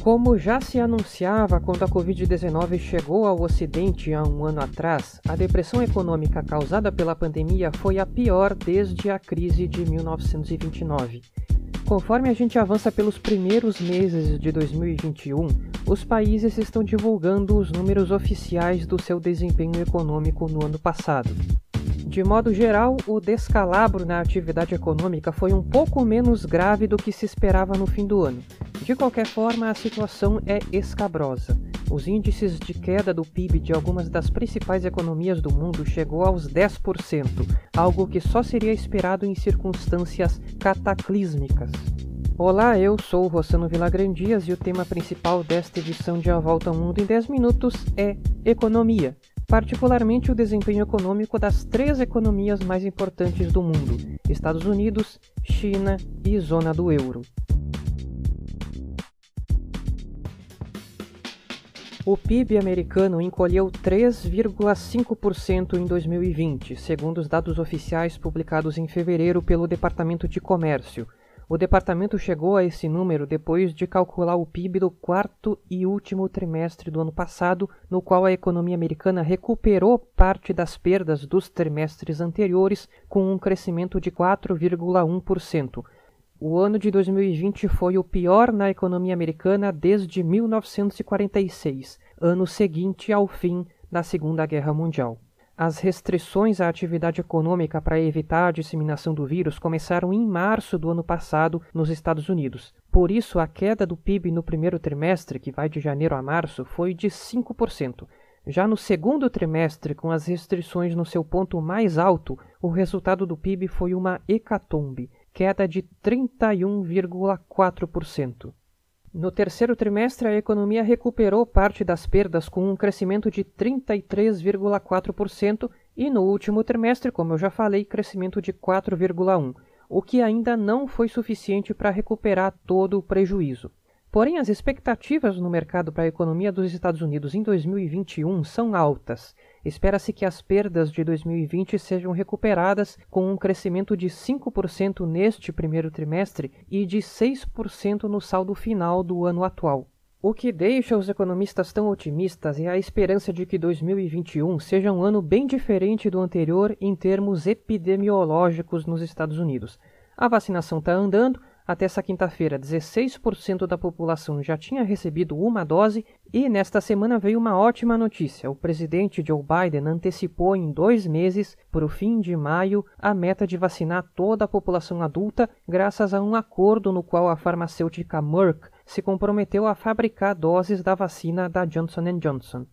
Como já se anunciava quando a Covid-19 chegou ao Ocidente há um ano atrás, a depressão econômica causada pela pandemia foi a pior desde a crise de 1929. Conforme a gente avança pelos primeiros meses de 2021, os países estão divulgando os números oficiais do seu desempenho econômico no ano passado. De modo geral, o descalabro na atividade econômica foi um pouco menos grave do que se esperava no fim do ano. De qualquer forma, a situação é escabrosa. Os índices de queda do PIB de algumas das principais economias do mundo chegou aos 10%, algo que só seria esperado em circunstâncias cataclísmicas. Olá, eu sou o Rossano Vilagrandias e o tema principal desta edição de A Volta ao Mundo em 10 Minutos é Economia particularmente o desempenho econômico das três economias mais importantes do mundo: Estados Unidos, China e zona do euro. O PIB americano encolheu 3,5% em 2020, segundo os dados oficiais publicados em fevereiro pelo Departamento de Comércio, o departamento chegou a esse número depois de calcular o PIB do quarto e último trimestre do ano passado, no qual a economia americana recuperou parte das perdas dos trimestres anteriores, com um crescimento de 4,1%. O ano de 2020 foi o pior na economia americana desde 1946, ano seguinte ao fim da Segunda Guerra Mundial. As restrições à atividade econômica para evitar a disseminação do vírus começaram em março do ano passado nos Estados Unidos. Por isso, a queda do PIB no primeiro trimestre, que vai de janeiro a março, foi de 5%. Já no segundo trimestre, com as restrições no seu ponto mais alto, o resultado do PIB foi uma hecatombe, queda de 31,4%. No terceiro trimestre, a economia recuperou parte das perdas com um crescimento de 33,4% e no último trimestre, como eu já falei, crescimento de 4,1%, o que ainda não foi suficiente para recuperar todo o prejuízo. Porém, as expectativas no mercado para a economia dos Estados Unidos em 2021 são altas. Espera-se que as perdas de 2020 sejam recuperadas com um crescimento de 5% neste primeiro trimestre e de 6% no saldo final do ano atual. O que deixa os economistas tão otimistas é a esperança de que 2021 seja um ano bem diferente do anterior em termos epidemiológicos nos Estados Unidos. A vacinação está andando, até essa quinta-feira, 16% da população já tinha recebido uma dose e nesta semana veio uma ótima notícia. O presidente Joe Biden antecipou em dois meses, para o fim de maio, a meta de vacinar toda a população adulta, graças a um acordo no qual a farmacêutica Merck se comprometeu a fabricar doses da vacina da Johnson Johnson.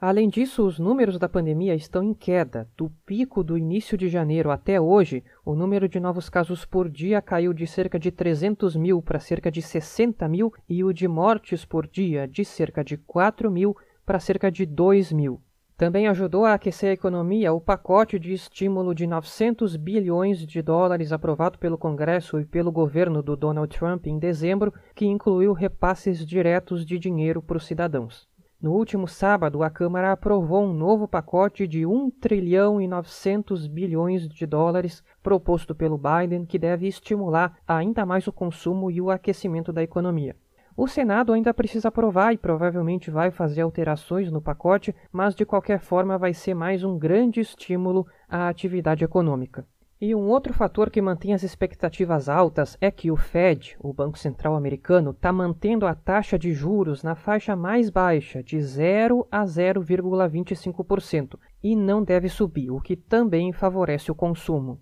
Além disso, os números da pandemia estão em queda. Do pico do início de janeiro até hoje, o número de novos casos por dia caiu de cerca de 300 mil para cerca de 60 mil e o de mortes por dia de cerca de 4 mil para cerca de 2 mil. Também ajudou a aquecer a economia o pacote de estímulo de 900 bilhões de dólares aprovado pelo Congresso e pelo governo do Donald Trump em dezembro, que incluiu repasses diretos de dinheiro para os cidadãos. No último sábado, a Câmara aprovou um novo pacote de 1 trilhão e 900 bilhões de dólares proposto pelo Biden, que deve estimular ainda mais o consumo e o aquecimento da economia. O Senado ainda precisa aprovar e provavelmente vai fazer alterações no pacote, mas de qualquer forma vai ser mais um grande estímulo à atividade econômica. E um outro fator que mantém as expectativas altas é que o Fed, o Banco Central Americano, está mantendo a taxa de juros na faixa mais baixa, de 0 a 0,25%, e não deve subir, o que também favorece o consumo.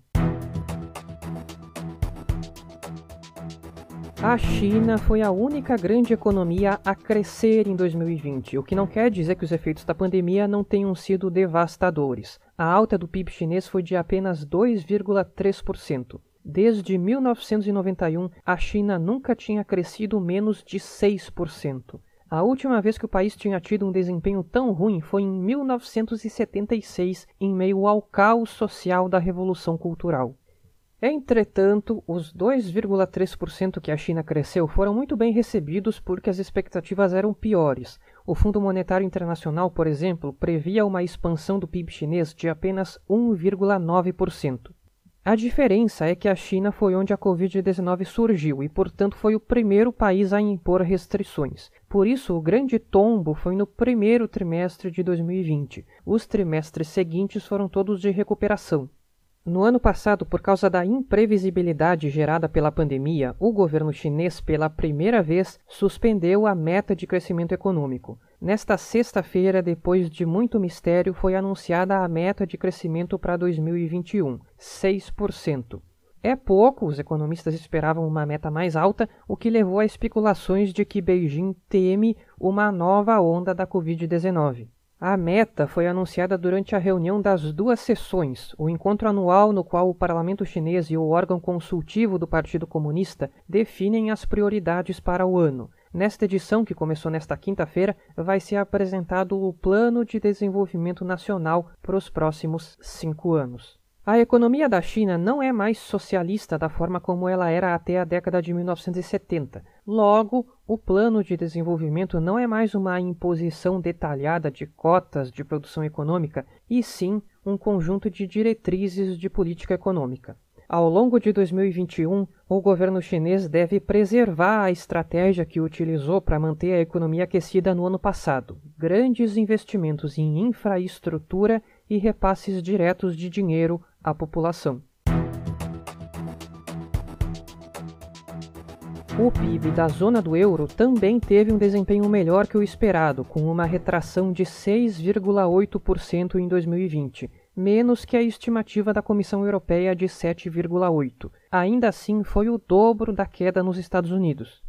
A China foi a única grande economia a crescer em 2020, o que não quer dizer que os efeitos da pandemia não tenham sido devastadores. A alta do PIB chinês foi de apenas 2,3%. Desde 1991, a China nunca tinha crescido menos de 6%. A última vez que o país tinha tido um desempenho tão ruim foi em 1976, em meio ao caos social da Revolução Cultural. Entretanto, os 2,3% que a China cresceu foram muito bem recebidos porque as expectativas eram piores. O Fundo Monetário Internacional, por exemplo, previa uma expansão do PIB chinês de apenas 1,9%. A diferença é que a China foi onde a Covid-19 surgiu e, portanto, foi o primeiro país a impor restrições. Por isso, o grande tombo foi no primeiro trimestre de 2020. Os trimestres seguintes foram todos de recuperação. No ano passado, por causa da imprevisibilidade gerada pela pandemia, o governo chinês, pela primeira vez, suspendeu a meta de crescimento econômico. Nesta sexta-feira, depois de muito mistério, foi anunciada a meta de crescimento para 2021, 6%. É pouco, os economistas esperavam uma meta mais alta, o que levou a especulações de que Beijing teme uma nova onda da Covid-19. A meta foi anunciada durante a reunião das duas sessões, o encontro anual no qual o parlamento chinês e o órgão consultivo do Partido Comunista definem as prioridades para o ano. Nesta edição, que começou nesta quinta-feira, vai ser apresentado o Plano de Desenvolvimento Nacional para os próximos cinco anos. A economia da China não é mais socialista da forma como ela era até a década de 1970. Logo, o plano de desenvolvimento não é mais uma imposição detalhada de cotas de produção econômica, e sim um conjunto de diretrizes de política econômica. Ao longo de 2021, o governo chinês deve preservar a estratégia que utilizou para manter a economia aquecida no ano passado: grandes investimentos em infraestrutura e repasses diretos de dinheiro à população. O PIB da zona do euro também teve um desempenho melhor que o esperado, com uma retração de 6,8% em 2020, menos que a estimativa da Comissão Europeia de 7,8%. Ainda assim, foi o dobro da queda nos Estados Unidos.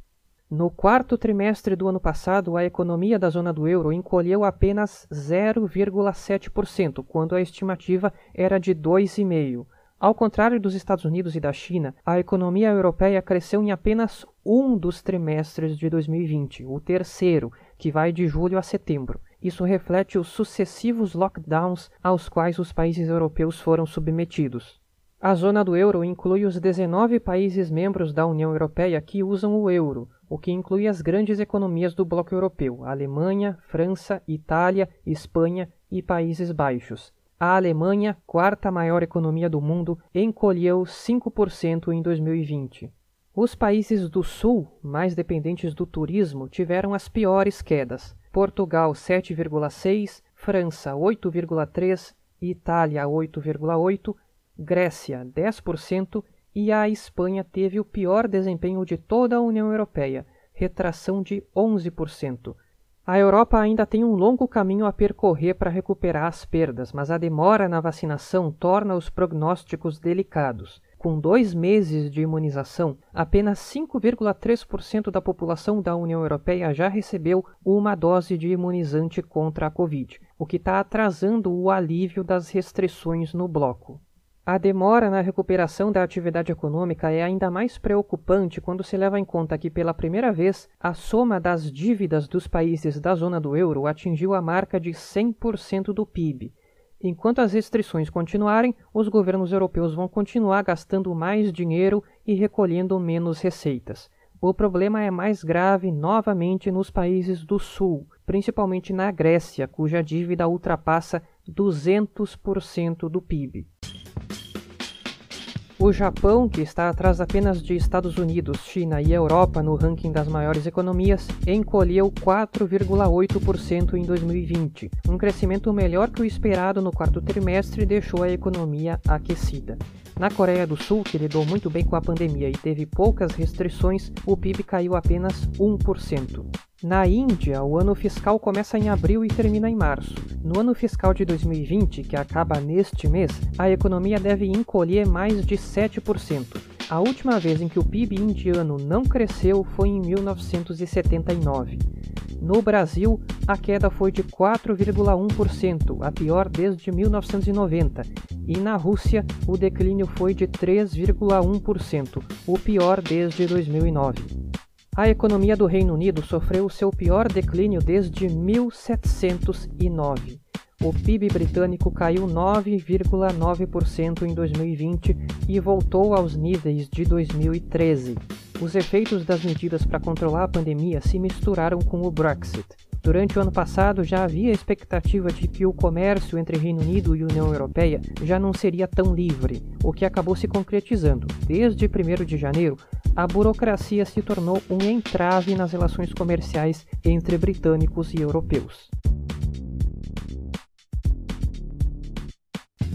No quarto trimestre do ano passado, a economia da zona do euro encolheu apenas 0,7%, quando a estimativa era de 2,5%. Ao contrário dos Estados Unidos e da China, a economia europeia cresceu em apenas um dos trimestres de 2020, o terceiro, que vai de julho a setembro. Isso reflete os sucessivos lockdowns aos quais os países europeus foram submetidos. A zona do euro inclui os 19 países membros da União Europeia que usam o euro, o que inclui as grandes economias do bloco europeu: Alemanha, França, Itália, Espanha e Países Baixos. A Alemanha, quarta maior economia do mundo, encolheu 5% em 2020. Os países do Sul, mais dependentes do turismo, tiveram as piores quedas. Portugal 7,6, França 8,3, Itália 8,8, Grécia 10% e a Espanha teve o pior desempenho de toda a União Europeia, retração de 11%. A Europa ainda tem um longo caminho a percorrer para recuperar as perdas, mas a demora na vacinação torna os prognósticos delicados. Com dois meses de imunização, apenas 5,3% da população da União Europeia já recebeu uma dose de imunizante contra a Covid, o que está atrasando o alívio das restrições no bloco. A demora na recuperação da atividade econômica é ainda mais preocupante quando se leva em conta que, pela primeira vez, a soma das dívidas dos países da zona do euro atingiu a marca de 100% do PIB. Enquanto as restrições continuarem, os governos europeus vão continuar gastando mais dinheiro e recolhendo menos receitas. O problema é mais grave novamente nos países do Sul, principalmente na Grécia, cuja dívida ultrapassa 200% do PIB. O Japão, que está atrás apenas de Estados Unidos, China e Europa no ranking das maiores economias, encolheu 4,8% em 2020. Um crescimento melhor que o esperado no quarto trimestre deixou a economia aquecida. Na Coreia do Sul, que lidou muito bem com a pandemia e teve poucas restrições, o PIB caiu apenas 1%. Na Índia, o ano fiscal começa em abril e termina em março. No ano fiscal de 2020, que acaba neste mês, a economia deve encolher mais de 7%. A última vez em que o PIB indiano não cresceu foi em 1979. No Brasil, a queda foi de 4,1%, a pior desde 1990, e na Rússia, o declínio foi de 3,1%, o pior desde 2009. A economia do Reino Unido sofreu seu pior declínio desde 1709. O PIB britânico caiu 9,9% em 2020 e voltou aos níveis de 2013. Os efeitos das medidas para controlar a pandemia se misturaram com o Brexit. Durante o ano passado, já havia expectativa de que o comércio entre Reino Unido e União Europeia já não seria tão livre, o que acabou se concretizando. Desde 1 de janeiro, a burocracia se tornou um entrave nas relações comerciais entre britânicos e europeus.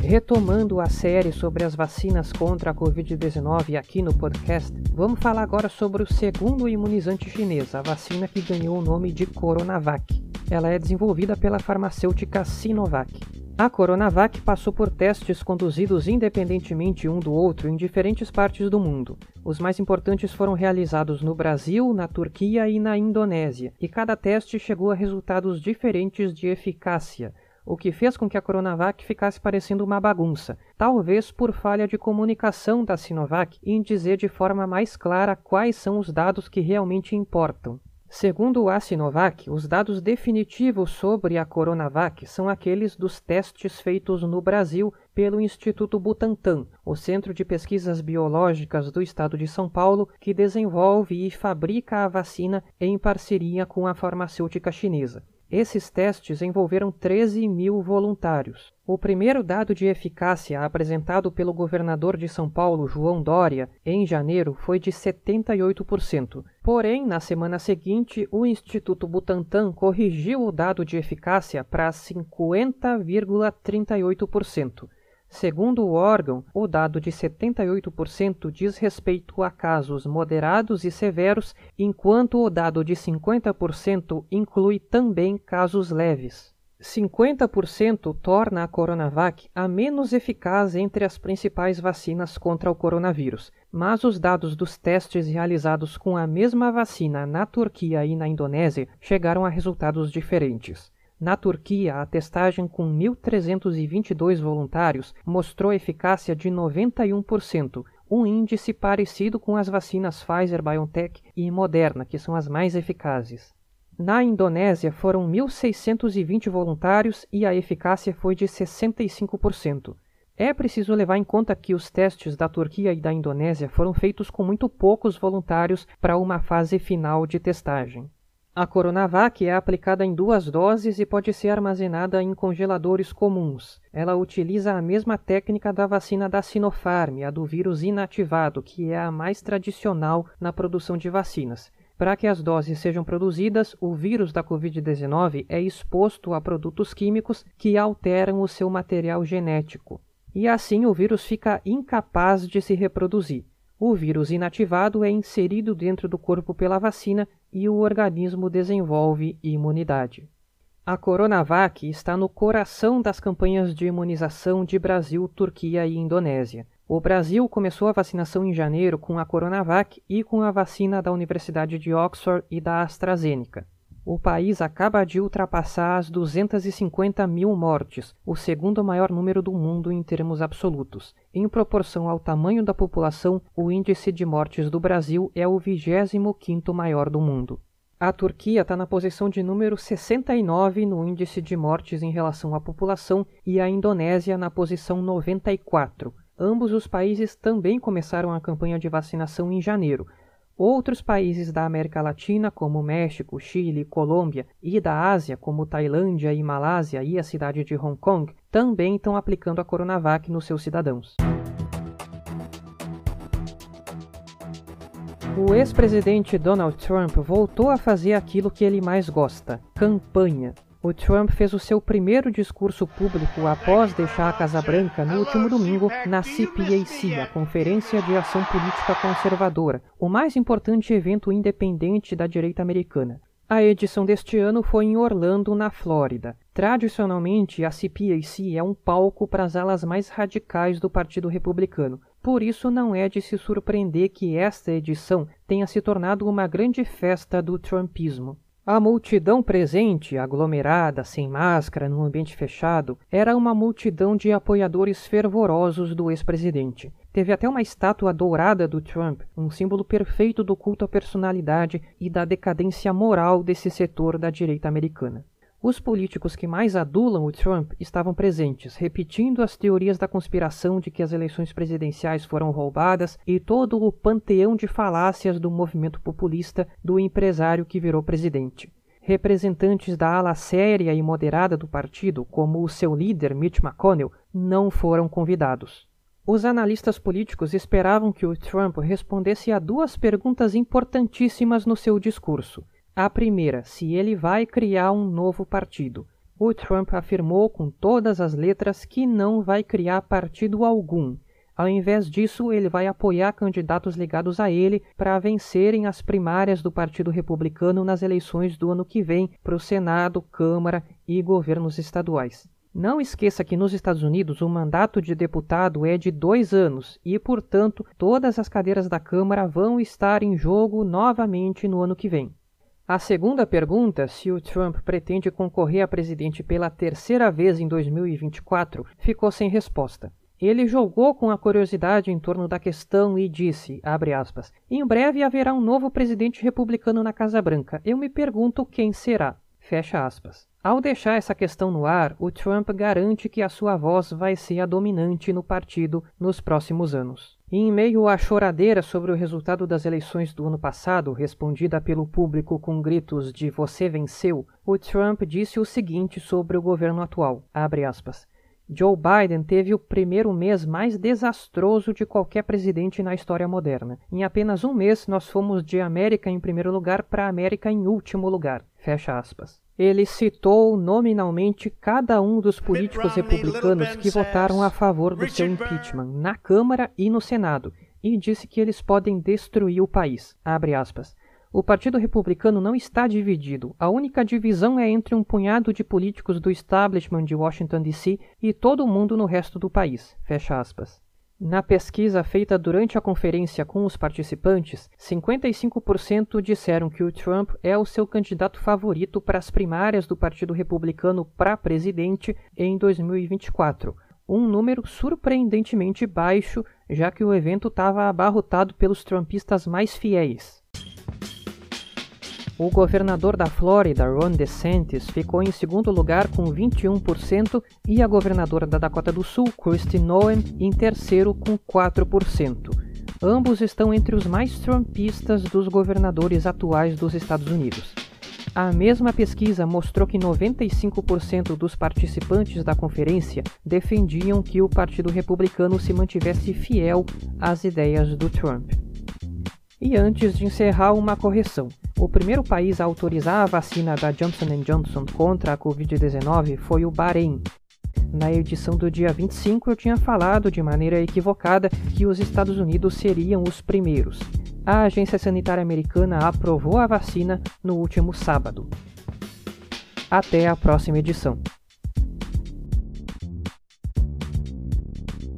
Retomando a série sobre as vacinas contra a Covid-19 aqui no podcast, vamos falar agora sobre o segundo imunizante chinês, a vacina que ganhou o nome de Coronavac. Ela é desenvolvida pela farmacêutica Sinovac. A Coronavac passou por testes conduzidos independentemente um do outro em diferentes partes do mundo. Os mais importantes foram realizados no Brasil, na Turquia e na Indonésia, e cada teste chegou a resultados diferentes de eficácia, o que fez com que a Coronavac ficasse parecendo uma bagunça, talvez por falha de comunicação da Sinovac em dizer de forma mais clara quais são os dados que realmente importam. Segundo a Sinovac, os dados definitivos sobre a Coronavac são aqueles dos testes feitos no Brasil pelo Instituto Butantan, o Centro de Pesquisas Biológicas do Estado de São Paulo, que desenvolve e fabrica a vacina em parceria com a farmacêutica chinesa. Esses testes envolveram 13 mil voluntários. O primeiro dado de eficácia apresentado pelo governador de São Paulo, João Dória, em janeiro foi de 78%. Porém, na semana seguinte, o Instituto Butantan corrigiu o dado de eficácia para 50,38%. Segundo o órgão, o dado de 78% diz respeito a casos moderados e severos, enquanto o dado de 50% inclui também casos leves. 50% torna a Coronavac a menos eficaz entre as principais vacinas contra o coronavírus, mas os dados dos testes realizados com a mesma vacina na Turquia e na Indonésia chegaram a resultados diferentes. Na Turquia, a testagem com 1.322 voluntários mostrou eficácia de 91%, um índice parecido com as vacinas Pfizer, BioNTech e Moderna, que são as mais eficazes. Na Indonésia, foram 1.620 voluntários e a eficácia foi de 65%. É preciso levar em conta que os testes da Turquia e da Indonésia foram feitos com muito poucos voluntários para uma fase final de testagem. A Coronavac é aplicada em duas doses e pode ser armazenada em congeladores comuns. Ela utiliza a mesma técnica da vacina da Sinopharm, a do vírus inativado, que é a mais tradicional na produção de vacinas. Para que as doses sejam produzidas, o vírus da Covid-19 é exposto a produtos químicos que alteram o seu material genético. E assim o vírus fica incapaz de se reproduzir. O vírus inativado é inserido dentro do corpo pela vacina e o organismo desenvolve imunidade. A Coronavac está no coração das campanhas de imunização de Brasil, Turquia e Indonésia. O Brasil começou a vacinação em janeiro com a Coronavac e com a vacina da Universidade de Oxford e da AstraZeneca o país acaba de ultrapassar as 250 mil mortes, o segundo maior número do mundo em termos absolutos. Em proporção ao tamanho da população, o índice de mortes do Brasil é o 25º maior do mundo. A Turquia está na posição de número 69 no índice de mortes em relação à população e a Indonésia na posição 94. Ambos os países também começaram a campanha de vacinação em janeiro, Outros países da América Latina, como México, Chile, Colômbia, e da Ásia, como Tailândia e Malásia e a cidade de Hong Kong, também estão aplicando a Coronavac nos seus cidadãos. O ex-presidente Donald Trump voltou a fazer aquilo que ele mais gosta: campanha. O Trump fez o seu primeiro discurso público após deixar a Casa Branca no último domingo na CPAC, a Conferência de Ação Política Conservadora, o mais importante evento independente da direita americana. A edição deste ano foi em Orlando, na Flórida. Tradicionalmente, a CPAC é um palco para as alas mais radicais do Partido Republicano. Por isso, não é de se surpreender que esta edição tenha se tornado uma grande festa do Trumpismo. A multidão presente, aglomerada, sem máscara, num ambiente fechado, era uma multidão de apoiadores fervorosos do ex-presidente. Teve até uma estátua dourada do Trump, um símbolo perfeito do culto à personalidade e da decadência moral desse setor da direita americana. Os políticos que mais adulam o Trump estavam presentes, repetindo as teorias da conspiração de que as eleições presidenciais foram roubadas e todo o panteão de falácias do movimento populista do empresário que virou presidente. Representantes da ala séria e moderada do partido, como o seu líder Mitch McConnell, não foram convidados. Os analistas políticos esperavam que o Trump respondesse a duas perguntas importantíssimas no seu discurso. A primeira, se ele vai criar um novo partido. O Trump afirmou com todas as letras que não vai criar partido algum. Ao invés disso, ele vai apoiar candidatos ligados a ele para vencerem as primárias do Partido Republicano nas eleições do ano que vem para o Senado, Câmara e governos estaduais. Não esqueça que nos Estados Unidos o mandato de deputado é de dois anos e, portanto, todas as cadeiras da Câmara vão estar em jogo novamente no ano que vem. A segunda pergunta, se o Trump pretende concorrer a presidente pela terceira vez em 2024, ficou sem resposta. Ele jogou com a curiosidade em torno da questão e disse, aspas, em breve haverá um novo presidente republicano na Casa Branca. Eu me pergunto quem será. Fecha aspas. Ao deixar essa questão no ar, o Trump garante que a sua voz vai ser a dominante no partido nos próximos anos. Em meio à choradeira sobre o resultado das eleições do ano passado, respondida pelo público com gritos de você venceu, o Trump disse o seguinte sobre o governo atual, aspas, Joe Biden teve o primeiro mês mais desastroso de qualquer presidente na história moderna. Em apenas um mês, nós fomos de América em primeiro lugar para América em último lugar. Fecha aspas. Ele citou nominalmente cada um dos políticos republicanos que votaram a favor do seu impeachment na Câmara e no Senado e disse que eles podem destruir o país. O Partido Republicano não está dividido. A única divisão é entre um punhado de políticos do establishment de Washington D.C. e todo mundo no resto do país. Fecha aspas. Na pesquisa feita durante a conferência com os participantes, 55% disseram que o Trump é o seu candidato favorito para as primárias do Partido Republicano para presidente em 2024, um número surpreendentemente baixo, já que o evento estava abarrotado pelos trumpistas mais fiéis. O governador da Flórida, Ron DeSantis, ficou em segundo lugar com 21% e a governadora da Dakota do Sul, Kristi Noem, em terceiro com 4%. Ambos estão entre os mais trumpistas dos governadores atuais dos Estados Unidos. A mesma pesquisa mostrou que 95% dos participantes da conferência defendiam que o Partido Republicano se mantivesse fiel às ideias do Trump. E antes de encerrar, uma correção. O primeiro país a autorizar a vacina da Johnson Johnson contra a Covid-19 foi o Bahrein. Na edição do dia 25, eu tinha falado de maneira equivocada que os Estados Unidos seriam os primeiros. A Agência Sanitária Americana aprovou a vacina no último sábado. Até a próxima edição.